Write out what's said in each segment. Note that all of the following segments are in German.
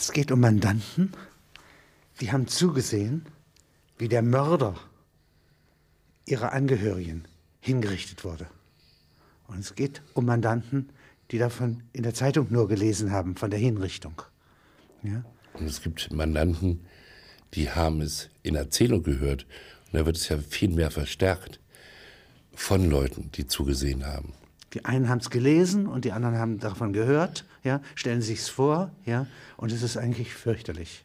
Es geht um Mandanten, die haben zugesehen, wie der Mörder ihrer Angehörigen hingerichtet wurde. Und es geht um Mandanten, die davon in der Zeitung nur gelesen haben, von der Hinrichtung. Ja? Und es gibt Mandanten, die haben es in Erzählung gehört. Und da wird es ja viel mehr verstärkt von Leuten, die zugesehen haben. Die einen haben es gelesen und die anderen haben davon gehört, ja, stellen sich es vor, ja, und es ist eigentlich fürchterlich.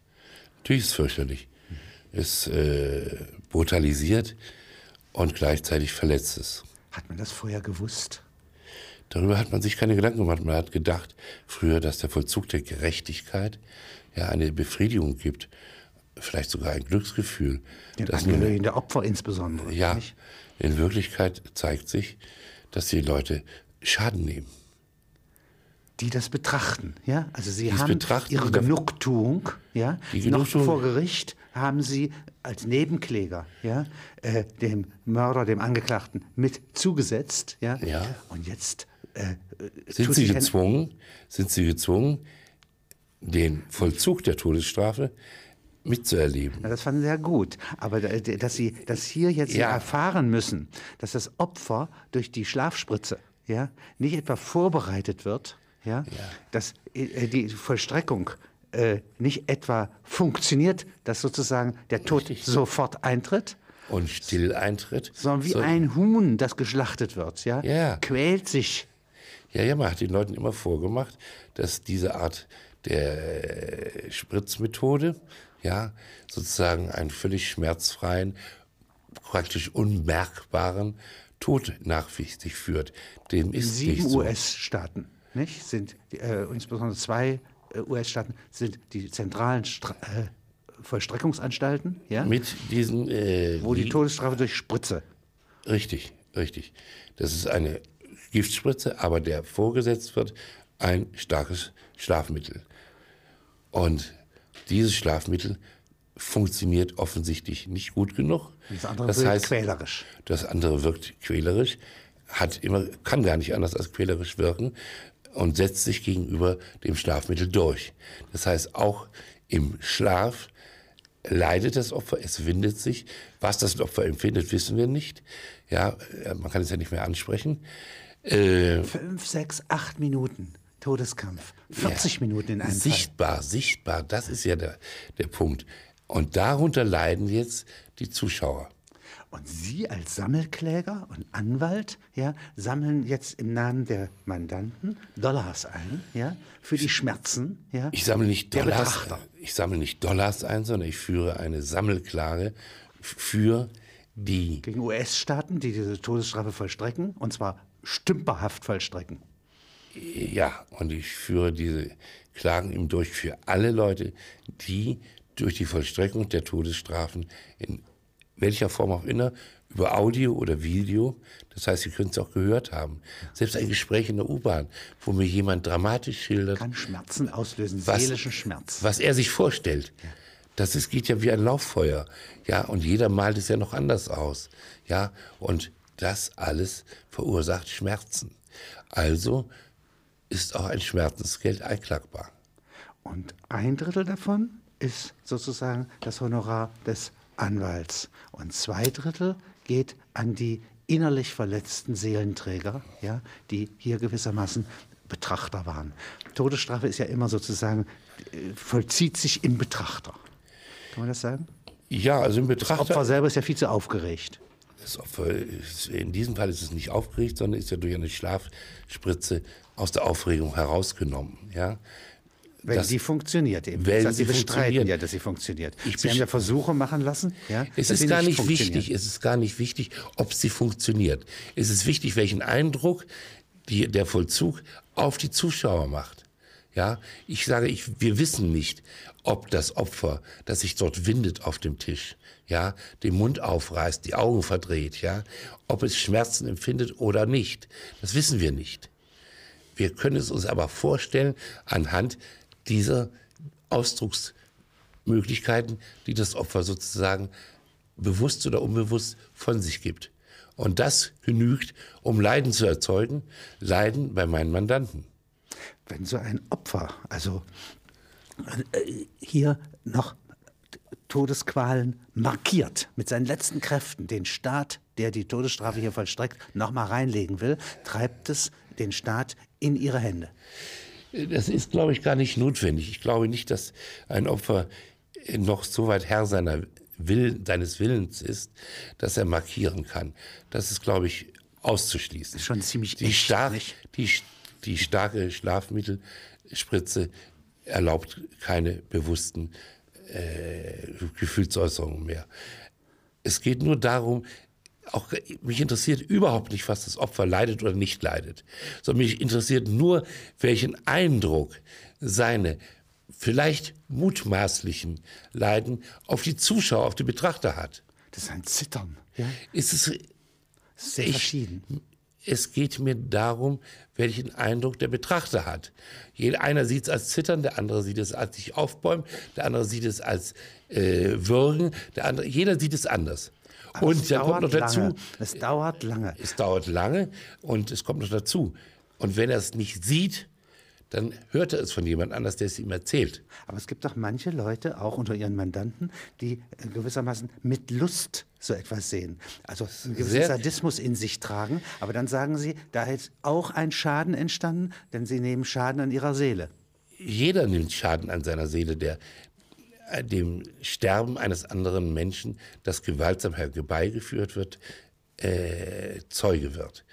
Natürlich ist es fürchterlich. Es äh, brutalisiert und gleichzeitig verletzt es. Hat man das vorher gewusst? Darüber hat man sich keine Gedanken gemacht. Man hat gedacht früher, dass der Vollzug der Gerechtigkeit ja eine Befriedigung gibt, vielleicht sogar ein Glücksgefühl. Den Angehörigen der Opfer insbesondere. Ja, nicht? in Wirklichkeit zeigt sich, dass die Leute Schaden nehmen. Die das betrachten, ja? Also sie Dies haben ihre Genugtuung, ja? Die Genugtuung. Noch vor Gericht haben sie als Nebenkläger, ja, äh, dem Mörder, dem Angeklagten mit zugesetzt, ja? ja. Und jetzt äh, sind sie gezwungen, sind sie gezwungen, den Vollzug der Todesstrafe mitzuerleben. Ja, das fanden sie ja gut. Aber dass sie das hier jetzt ja. erfahren müssen, dass das Opfer durch die Schlafspritze ja, nicht etwa vorbereitet wird, ja, ja. dass äh, die Vollstreckung äh, nicht etwa funktioniert, dass sozusagen der Tod Richtig. sofort eintritt. Und still eintritt. Sondern wie so. ein Huhn, das geschlachtet wird, ja, ja. quält sich. Ja, ja, man hat den Leuten immer vorgemacht, dass diese Art der Spritzmethode, ja, sozusagen einen völlig schmerzfreien, praktisch unmerkbaren Tod nach sich führt. Dem ist Sieben nicht so. US-Staaten, nicht, sind äh, insbesondere zwei äh, US-Staaten sind die zentralen Stra äh, Vollstreckungsanstalten, ja, mit diesen, äh, wo die, die Todesstrafe durch Spritze. Richtig, richtig. Das ist eine Giftspritze, aber der vorgesetzt wird ein starkes Schlafmittel. Und dieses Schlafmittel funktioniert offensichtlich nicht gut genug. Das andere das wirkt heißt, quälerisch. Das andere wirkt quälerisch, hat immer, kann gar nicht anders als quälerisch wirken und setzt sich gegenüber dem Schlafmittel durch. Das heißt, auch im Schlaf leidet das Opfer, es windet sich. Was das Opfer empfindet, wissen wir nicht. Ja, man kann es ja nicht mehr ansprechen. Äh, Fünf, sechs, acht Minuten. Todeskampf. 40 ja, Minuten in einem Sichtbar, Fall. sichtbar, das ist ja der, der Punkt. Und darunter leiden jetzt die Zuschauer. Und Sie als Sammelkläger und Anwalt ja, sammeln jetzt im Namen der Mandanten Dollars ein ja, für die Schmerzen. Ja, ich sammle nicht Dollars, ich sammle nicht Dollars ein, sondern ich führe eine Sammelklage für die gegen US-Staaten, die diese Todesstrafe vollstrecken, und zwar stümperhaft vollstrecken. Ja, und ich führe diese Klagen eben durch für alle Leute, die durch die Vollstreckung der Todesstrafen in welcher Form auch immer, über Audio oder Video, das heißt, Sie können es auch gehört haben. Selbst ein Gespräch in der U-Bahn, wo mir jemand dramatisch schildert. Kann Schmerzen auslösen, was, seelischen Schmerz. Was er sich vorstellt. Ja. Das ist, geht ja wie ein Lauffeuer. Ja, und jeder malt es ja noch anders aus. Ja, und das alles verursacht Schmerzen. Also ist auch ein Schmerzensgeld einklagbar. Und ein Drittel davon ist sozusagen das Honorar des Anwalts. Und zwei Drittel geht an die innerlich verletzten Seelenträger, ja, die hier gewissermaßen Betrachter waren. Todesstrafe ist ja immer sozusagen, äh, vollzieht sich im Betrachter. Kann man das sagen? Ja, also im Betrachter. Das Opfer selber ist ja viel zu aufgeregt. Das Opfer ist, in diesem Fall ist es nicht aufgeregt, sondern ist ja durch eine Schlafspritze aus der Aufregung herausgenommen. Ja? Wenn das, sie funktioniert eben. Wenn sie, sie bestreiten ja, dass sie funktioniert. Ich sie haben ja Versuche machen lassen. Ja, es ist gar nicht, nicht wichtig. Es ist gar nicht wichtig, ob sie funktioniert. Es ist wichtig, welchen Eindruck die, der Vollzug auf die Zuschauer macht. Ja, ich sage, ich, wir wissen nicht, ob das Opfer, das sich dort windet auf dem Tisch, ja, den Mund aufreißt, die Augen verdreht, ja, ob es Schmerzen empfindet oder nicht. Das wissen wir nicht. Wir können es uns aber vorstellen anhand dieser Ausdrucksmöglichkeiten, die das Opfer sozusagen bewusst oder unbewusst von sich gibt. Und das genügt, um Leiden zu erzeugen, Leiden bei meinen Mandanten. Wenn so ein Opfer, also äh, hier noch Todesqualen markiert mit seinen letzten Kräften den Staat, der die Todesstrafe hier vollstreckt, nochmal reinlegen will, treibt es den Staat in ihre Hände. Das ist, glaube ich, gar nicht notwendig. Ich glaube nicht, dass ein Opfer noch so weit Herr seiner Will, seines Willens ist, dass er markieren kann. Das ist, glaube ich, auszuschließen. Schon ziemlich die, echt, stark, die, die starke Schlafmittelspritze erlaubt keine bewussten äh, Gefühlsäußerungen mehr. Es geht nur darum, auch mich interessiert überhaupt nicht, was das Opfer leidet oder nicht leidet, sondern mich interessiert nur, welchen Eindruck seine vielleicht mutmaßlichen Leiden auf die Zuschauer, auf die Betrachter hat. Das ist ein Zittern. Ja? Ist es sehr ich, verschieden. Es geht mir darum, welchen Eindruck der Betrachter hat. Jeder, einer sieht es als Zittern, der andere sieht es als sich aufbäumen, der andere sieht es als äh, Würgen, der andere, jeder sieht es anders. Aber und dann kommt noch dazu. Lange. Es dauert lange. Es dauert lange und es kommt noch dazu. Und wenn er es nicht sieht, dann hört er es von jemand anders, der es ihm erzählt. Aber es gibt doch manche Leute, auch unter ihren Mandanten, die gewissermaßen mit Lust so etwas sehen. Also einen gewissen Sehr Sadismus in sich tragen. Aber dann sagen sie, da ist auch ein Schaden entstanden, denn sie nehmen Schaden an ihrer Seele. Jeder nimmt Schaden an seiner Seele, der äh, dem Sterben eines anderen Menschen, das gewaltsam herbeigeführt wird, äh, Zeuge wird.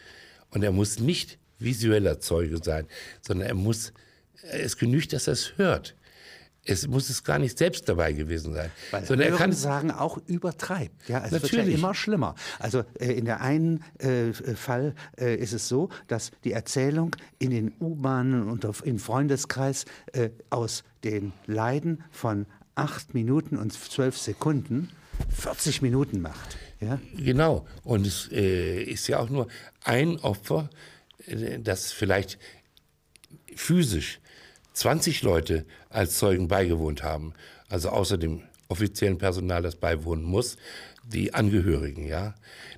Und er muss nicht visueller Zeuge sein, sondern er muss, es genügt, dass er es hört. Es muss es gar nicht selbst dabei gewesen sein. Weil sondern er kann sagen auch übertreibt. Ja, es Natürlich. wird ja immer schlimmer. Also äh, in der einen äh, Fall äh, ist es so, dass die Erzählung in den U-Bahnen und auf, im Freundeskreis äh, aus den Leiden von acht Minuten und zwölf Sekunden 40 Minuten macht. Ja? Genau. Und es äh, ist ja auch nur ein Opfer, äh, das vielleicht physisch 20 Leute als Zeugen beigewohnt haben, also außer dem offiziellen Personal, das beiwohnen muss, die Angehörigen, ja.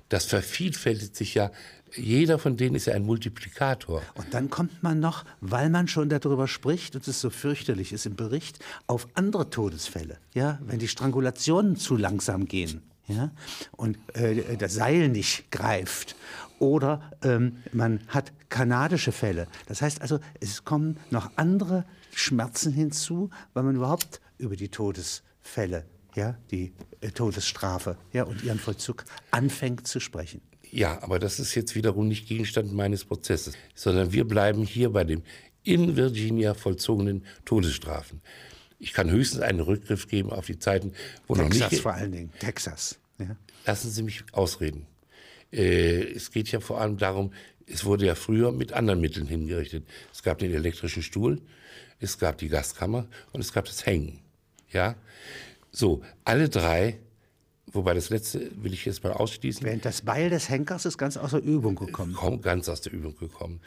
Das vervielfältigt sich ja jeder von denen ist ja ein Multiplikator. Und dann kommt man noch, weil man schon darüber spricht und es so fürchterlich ist im Bericht, auf andere Todesfälle. Ja, wenn die Strangulationen zu langsam gehen. Ja, und äh, das Seil nicht greift. Oder ähm, man hat kanadische Fälle. Das heißt also, es kommen noch andere Schmerzen hinzu, weil man überhaupt über die Todesfälle, ja, die äh, Todesstrafe ja, und ihren Vollzug anfängt zu sprechen. Ja, aber das ist jetzt wiederum nicht Gegenstand meines Prozesses, sondern wir bleiben hier bei dem in Virginia vollzogenen Todesstrafen. Ich kann höchstens einen Rückgriff geben auf die Zeiten, wo Texas noch nicht. Texas vor allen Dingen, Texas. Ja. Lassen Sie mich ausreden. Äh, es geht ja vor allem darum, es wurde ja früher mit anderen Mitteln hingerichtet. Es gab den elektrischen Stuhl, es gab die Gaskammer und es gab das Hängen. Ja, so alle drei Wobei das letzte will ich jetzt mal ausschließen. Während das Beil des Henkers ist ganz aus der Übung gekommen. Kommt ganz aus der Übung gekommen.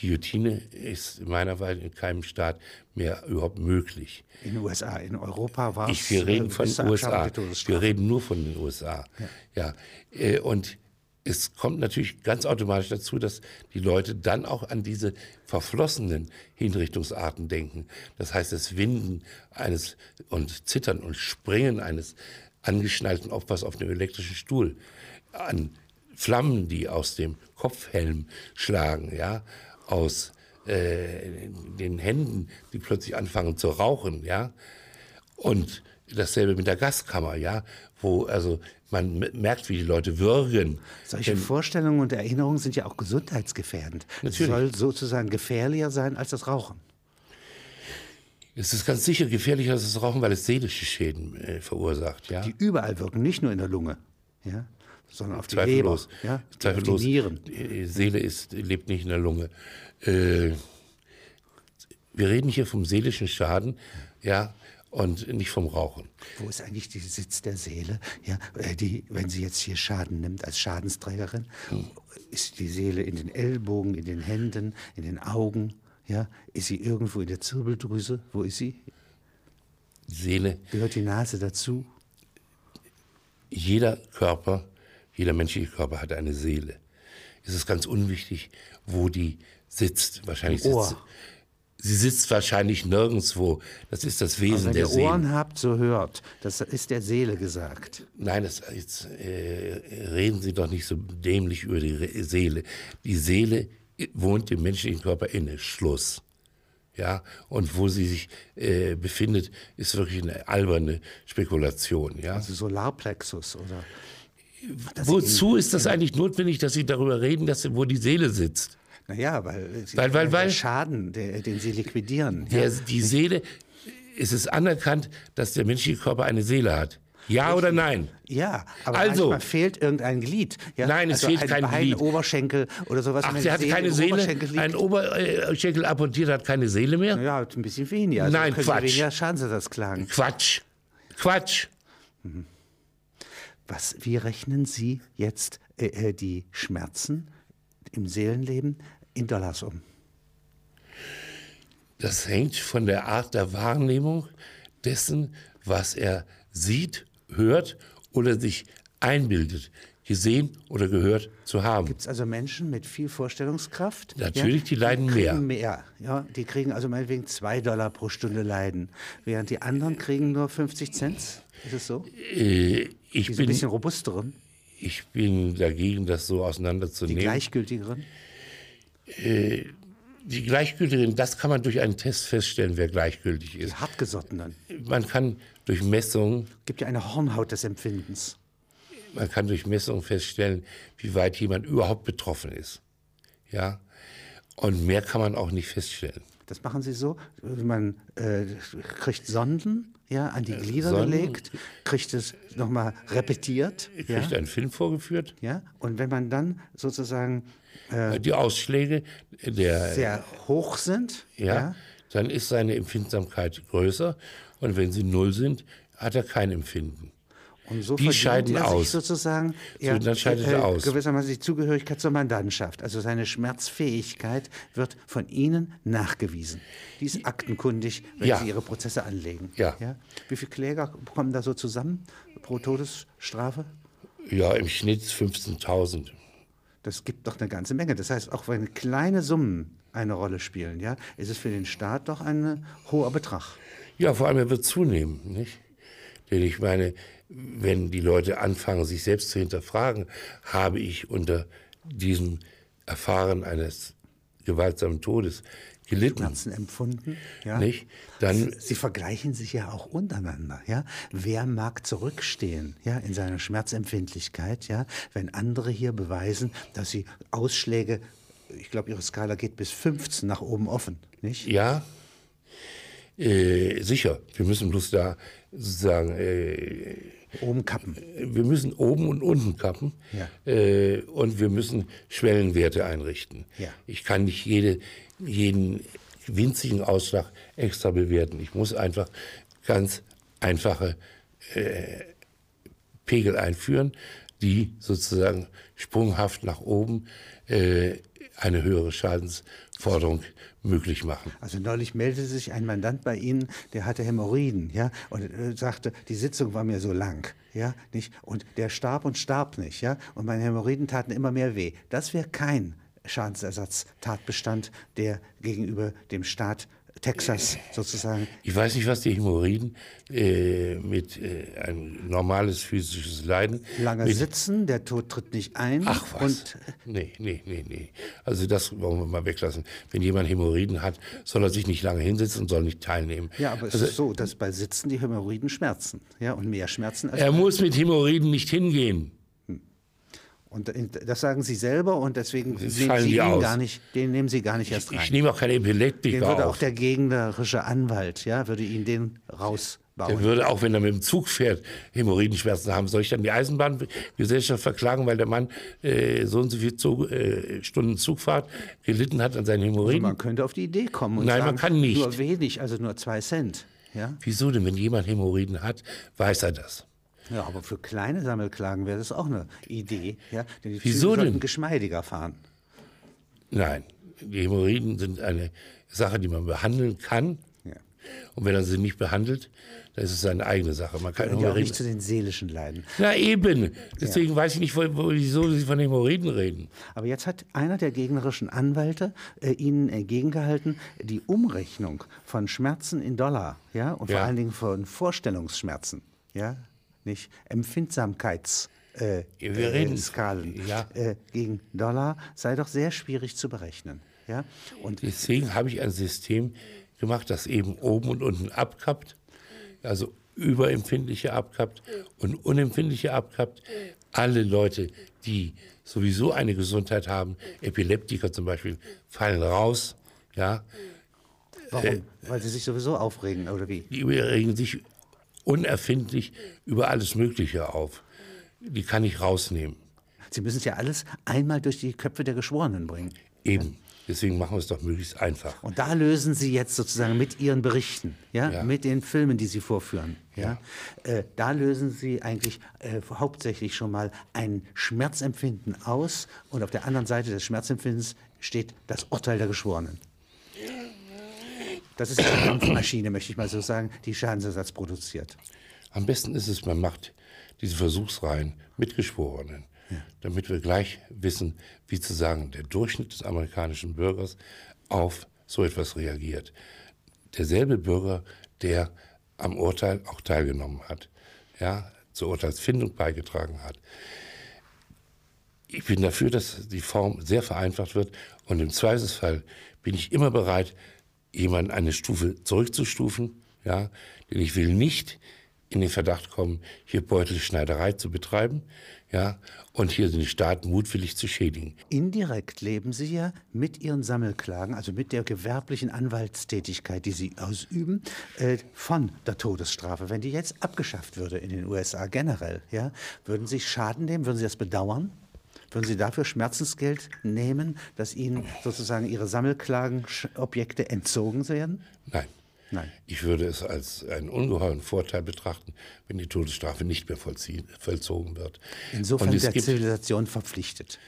Guillotine ist in meiner Weise in keinem Staat mehr überhaupt möglich. In den USA, in Europa war es. Wir reden von den USA. Wir reden nur von den USA. Ja. ja. Äh, und es kommt natürlich ganz automatisch dazu, dass die Leute dann auch an diese verflossenen Hinrichtungsarten denken. Das heißt, das Winden eines und Zittern und Springen eines angeschnallten Opfers auf dem elektrischen Stuhl, an Flammen, die aus dem Kopfhelm schlagen, ja, aus äh, den Händen, die plötzlich anfangen zu rauchen, ja, und dasselbe mit der Gaskammer, ja, wo also man merkt, wie die Leute würgen. Solche Denn, Vorstellungen und Erinnerungen sind ja auch gesundheitsgefährdend. Natürlich. Es soll sozusagen gefährlicher sein als das Rauchen. Es ist ganz sicher gefährlicher als das Rauchen, weil es seelische Schäden äh, verursacht. Ja? Die überall wirken, nicht nur in der Lunge, ja? sondern auf die Leber, ja? Zweifellos. Auf die Nieren. Die Seele ist, lebt nicht in der Lunge. Äh, wir reden hier vom seelischen Schaden, ja, und nicht vom Rauchen. Wo ist eigentlich der Sitz der Seele? Ja, äh, die, wenn sie jetzt hier Schaden nimmt als Schadensträgerin, hm. ist die Seele in den Ellbogen, in den Händen, in den Augen? Ja, ist sie irgendwo in der Zirbeldrüse? Wo ist sie? Seele. Gehört die Nase dazu? Jeder Körper, jeder menschliche Körper hat eine Seele. Es ist ganz unwichtig, wo die sitzt. Wahrscheinlich Im Ohr. Sie sitzt wahrscheinlich nirgendwo. Das ist das Wesen Wenn der ihr Seele. Ohren habt, so hört. Das ist der Seele gesagt. Nein, das, jetzt äh, reden Sie doch nicht so dämlich über die Seele. Die Seele wohnt dem menschlichen Körper inne. Schluss. Ja, und wo sie sich äh, befindet, ist wirklich eine alberne Spekulation. Ja. Also Solarplexus oder. Wozu ist das eigentlich notwendig, dass Sie darüber reden, dass, wo die Seele sitzt? Naja, weil, sie- Weil- weil- der weil- Schaden, der, den sie liquidieren. Der, die Seele, ist es anerkannt, dass der menschliche Körper eine Seele hat? Ja oder nein? Ja, aber Also- manchmal fehlt irgendein Glied. Ja? Nein, es also fehlt ein kein Bein, Glied. Oberschenkel oder sowas. Ach, sie hat keine Seele? Ein Oberschenkel amputiert hat keine Seele mehr? ja, ein bisschen weniger. Also Nein, Quatsch. Sie weniger Schadensersatz klagen. Quatsch. Quatsch. Was, wie rechnen Sie jetzt äh, äh, die Schmerzen im Seelenleben in Dollars um? Das hängt von der Art der Wahrnehmung dessen, was er sieht, hört oder sich einbildet, gesehen oder gehört zu haben. Gibt es also Menschen mit viel Vorstellungskraft? Natürlich, die leiden kriegen mehr. mehr. Ja, die kriegen also meinetwegen zwei Dollar pro Stunde Leiden, während die anderen kriegen nur 50 Cent. Ist es so? Äh, ich, Die sind ein bin, bisschen robusteren, ich bin dagegen, das so die auseinanderzunehmen. gleichgültigeren. die Gleichgültigen, das kann man durch einen Test feststellen, wer gleichgültig Die ist. hartgesottenen. Man kann durch Messungen, Gibt ja eine Hornhaut des Empfindens. man kann durch Messungen feststellen, wie weit jemand überhaupt betroffen ist. Ja? Und mehr kann man auch nicht feststellen. Das machen sie so, man äh, kriegt Sonden ja, an die Glieder Sonden. gelegt, kriegt es nochmal repetiert. Ja, Kriegt einen Film vorgeführt, ja, und wenn man dann sozusagen die Ausschläge der, sehr hoch sind, ja, ja, dann ist seine Empfindsamkeit größer. Und wenn sie null sind, hat er kein Empfinden. und so die scheiden er sich aus. sozusagen ja, dann scheidet er aus. gewissermaßen die Zugehörigkeit zur Mandantschaft. Also seine Schmerzfähigkeit wird von Ihnen nachgewiesen. Die ist aktenkundig, wenn Ja. Sie Ihre Prozesse anlegen. Ja. Wie viele Kläger kommen da so zusammen pro Todesstrafe? Ja, im Schnitt 15.000. Das gibt doch eine ganze Menge. Das heißt, auch wenn kleine Summen eine Rolle spielen, ja, ist es für den Staat doch ein hoher Betrag. Ja, vor allem er wird zunehmen, nicht? Denn ich meine, wenn die Leute anfangen, sich selbst zu hinterfragen, habe ich unter diesem Erfahren eines gewaltsamen Todes gelitten, Schmerzen empfunden, ja. nicht? Dann Sie vergleichen sich ja auch untereinander, ja. Wer mag zurückstehen, ja, in seiner Schmerzempfindlichkeit, ja, wenn andere hier beweisen, dass sie Ausschläge, ich glaube, ihre Skala geht bis 15 nach oben offen, nicht? Ja, äh, sicher. Wir müssen bloß da sozusagen, äh, Oben kappen. wir müssen oben und unten kappen Ja. äh, und wir müssen Schwellenwerte einrichten. Ja. Ich kann nicht jede, jeden winzigen Ausschlag extra bewerten. Ich muss einfach ganz einfache äh, Pegel einführen, die sozusagen sprunghaft nach oben äh, eine höhere Schadensforderung möglich machen. Also neulich meldete sich ein Mandant bei Ihnen, der hatte Hämorrhoiden, ja, und äh, sagte, die Sitzung war mir so lang, ja, nicht, und der starb und starb nicht, ja, und meine Hämorrhoiden taten immer mehr weh. Das wäre kein Schadensersatztatbestand, der gegenüber dem Staat Texas sozusagen Ich weiß nicht, was die Hämorrhoiden äh, mit äh, ein normales physisches Leiden. lange mit, sitzen, der Tod tritt nicht ein Ach was. und nee, nee, nee, nee. Also das wollen wir mal weglassen. Wenn jemand Hämorrhoiden hat, soll er sich nicht lange hinsetzen und soll nicht teilnehmen. ja, aber es also, ist so, dass bei Sitzen die Hämorrhoiden schmerzen, ja, und mehr schmerzen als er muss mit Hämorrhoiden nicht hingehen. Und das sagen Sie selber und deswegen nehmen Sie ihn gar nicht, den nehmen Sie gar nicht erst rein. Ich nehme auch keine Den Epileptiker würde auch auf. der gegnerische Anwalt, ja, würde ihn den Der rausbauen. würde auch, wenn er mit dem Zug fährt, Hämorrhoidenschmerzen haben. Soll ich dann die Eisenbahngesellschaft verklagen, weil der Mann äh, so und so viele Zug, äh, Stunden Zugfahrt gelitten hat an seinen Hämorrhoiden? Man könnte auf die Idee kommen und Nein, sagen, man kann nicht. nur wenig, also nur zwei Cent. Ja? Wieso denn? Wenn jemand Hämorrhoiden hat, weiß er das. Ja, aber für kleine Sammelklagen wäre das auch eine Idee. Ja? Denn die Wieso Züge sollten denn? geschmeidiger fahren. Nein, die Hämorrhoiden sind eine Sache, die man behandeln kann. Ja. Und wenn er sie nicht behandelt, dann ist es seine eigene Sache. Man kann ja auch nicht zu den seelischen Leiden. Na eben. Deswegen weiß ich nicht, wieso Sie von Hämorrhoiden reden. Aber jetzt hat einer der gegnerischen Anwälte äh, Ihnen entgegengehalten, die Umrechnung von Schmerzen in Dollar, ja, und vor Ja. allen Dingen von Vorstellungsschmerzen, ja, nicht Empfindsamkeits. Äh, Wir äh, reden- Skalen ja. äh, gegen Dollar sei doch sehr schwierig zu berechnen. Ja? Und Deswegen habe ich ein System gemacht, das eben oben und unten abkappt, also überempfindliche abkappt und unempfindliche abkappt. Alle Leute, die sowieso eine Gesundheit haben, Epileptiker zum Beispiel, fallen raus. Ja, warum? Weil sie sich sowieso aufregen, oder wie? die regen sich unerfindlich über alles Mögliche auf. Die kann ich rausnehmen. Sie müssen es ja alles einmal durch die Köpfe der Geschworenen bringen. Eben. Deswegen machen wir es doch möglichst einfach. Und da lösen Sie jetzt sozusagen mit Ihren Berichten, ja, Ja. mit den Filmen, die Sie vorführen, ja, Äh, da lösen Sie eigentlich äh, hauptsächlich schon mal ein Schmerzempfinden aus und auf der anderen Seite des Schmerzempfindens steht das Urteil der Geschworenen. Das ist die Kampfmaschine, möchte ich mal so sagen, die Schadensersatz produziert. Am besten ist es, man macht diese Versuchsreihen mit Geschworenen, damit wir gleich wissen, wie zu sagen, der Durchschnitt des amerikanischen Bürgers auf so etwas reagiert. Derselbe Bürger, der am Urteil auch teilgenommen hat, ja, zur Urteilsfindung beigetragen hat. Ich bin dafür, dass die Form sehr vereinfacht wird und im Zweifelsfall bin ich immer bereit, jemanden eine Stufe zurückzustufen, ja, denn ich will nicht in den Verdacht kommen, hier Beutelschneiderei zu betreiben, ja, und hier den Staat mutwillig zu schädigen. Indirekt leben Sie ja mit Ihren Sammelklagen, also mit der gewerblichen Anwaltstätigkeit, die Sie ausüben, äh, von der Todesstrafe. Wenn die jetzt abgeschafft würde in den USA generell, ja, würden Sie Schaden nehmen? Würden Sie das bedauern? Würden Sie dafür Schmerzensgeld nehmen, dass Ihnen sozusagen Ihre Sammelklagenobjekte entzogen werden? Nein. Nein. Ich würde es als einen ungeheuren Vorteil betrachten, wenn die Todesstrafe nicht mehr vollzogen wird. Insofern es der Zivilisation verpflichtet.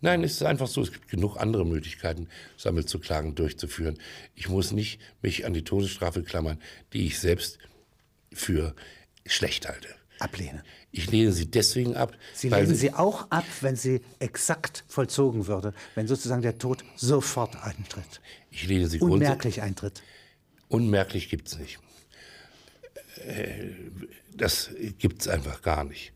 Nein, es ist einfach so, es gibt genug andere Möglichkeiten, Sammelzuklagen durchzuführen. Ich muss nicht mich an die Todesstrafe klammern, die ich selbst für schlecht halte. Ablehnen. Ich lehne sie deswegen ab, Sie lehnen sie auch ab, wenn sie exakt vollzogen würde, wenn sozusagen der Tod sofort eintritt, ich lehne sie unmerklich eintritt. Unmerklich gibt es nicht. Äh, Das gibt es einfach gar nicht.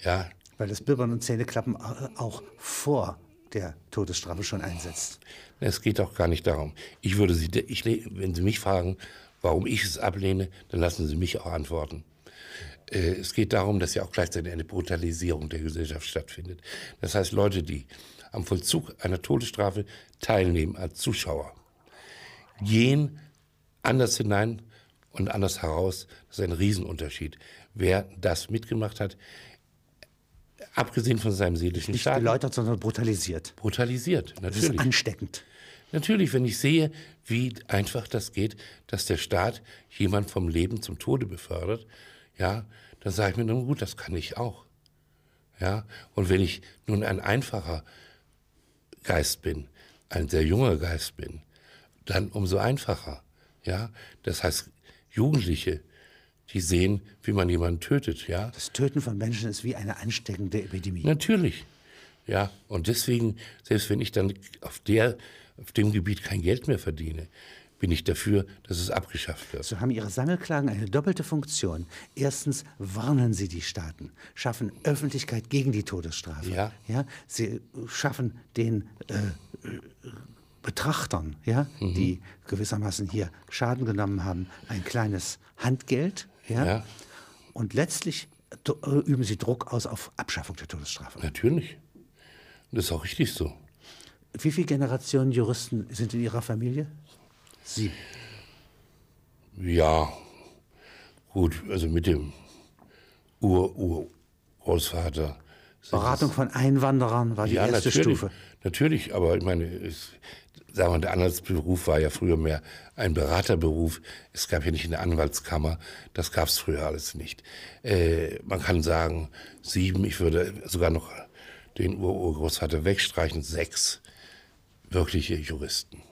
Ja, Weil das Bibbern und Zähneklappen auch vor der Todesstrafe schon einsetzt. Es geht auch gar nicht darum. Ich würde Sie, ich, wenn Sie mich fragen, warum ich es ablehne, dann lassen Sie mich auch antworten. Äh, Es geht darum, dass ja auch gleichzeitig eine Brutalisierung der Gesellschaft stattfindet. Das heißt, Leute, die am Vollzug einer Todesstrafe teilnehmen als Zuschauer, gehen anders hinein und anders heraus. Das ist ein Riesenunterschied. Wer das mitgemacht hat, abgesehen von seinem seelischen Nicht Schaden, geläutert, sondern brutalisiert. brutalisiert. Das ist Natürlich. ansteckend. Natürlich, wenn ich sehe, wie einfach das geht, dass der Staat jemand vom Leben zum Tode befördert, ja, dann sage ich mir, nun gut, das kann ich auch. Ja, und wenn ich nun ein einfacher Geist bin, ein sehr junger Geist bin, dann umso einfacher. Ja, das heißt, Jugendliche, die sehen, wie man jemanden tötet, ja, Das Töten von Menschen ist wie eine ansteckende Epidemie. Natürlich. Ja, und deswegen, selbst wenn ich dann auf, der, auf dem Gebiet kein Geld mehr verdiene, bin ich dafür, dass es abgeschafft wird. So haben Ihre Sammelklagen eine doppelte Funktion. Erstens warnen Sie die Staaten, schaffen Öffentlichkeit gegen die Todesstrafe. Ja. Ja, sie schaffen den äh, äh, Betrachtern, ja, Mhm. die gewissermaßen hier Schaden genommen haben, ein kleines Handgeld. Ja, Ja. Und letztlich äh, üben Sie Druck aus auf Abschaffung der Todesstrafe. Natürlich. Das ist auch richtig so. Wie viele Generationen Juristen sind in Ihrer Familie? Sieben. Ja, gut, also mit dem Ur-Ur-Großvater. Beratung von Einwanderern war die ja, erste natürlich, Stufe. Natürlich, aber ich meine, es, sagen wir, der Anwaltsberuf war ja früher mehr ein Beraterberuf. Es gab ja nicht eine Anwaltskammer. Das gab es früher alles nicht. Äh, man kann sagen, sieben, ich würde sogar noch den Ur-Urgroßvater wegstreichen, sechs wirkliche Juristen.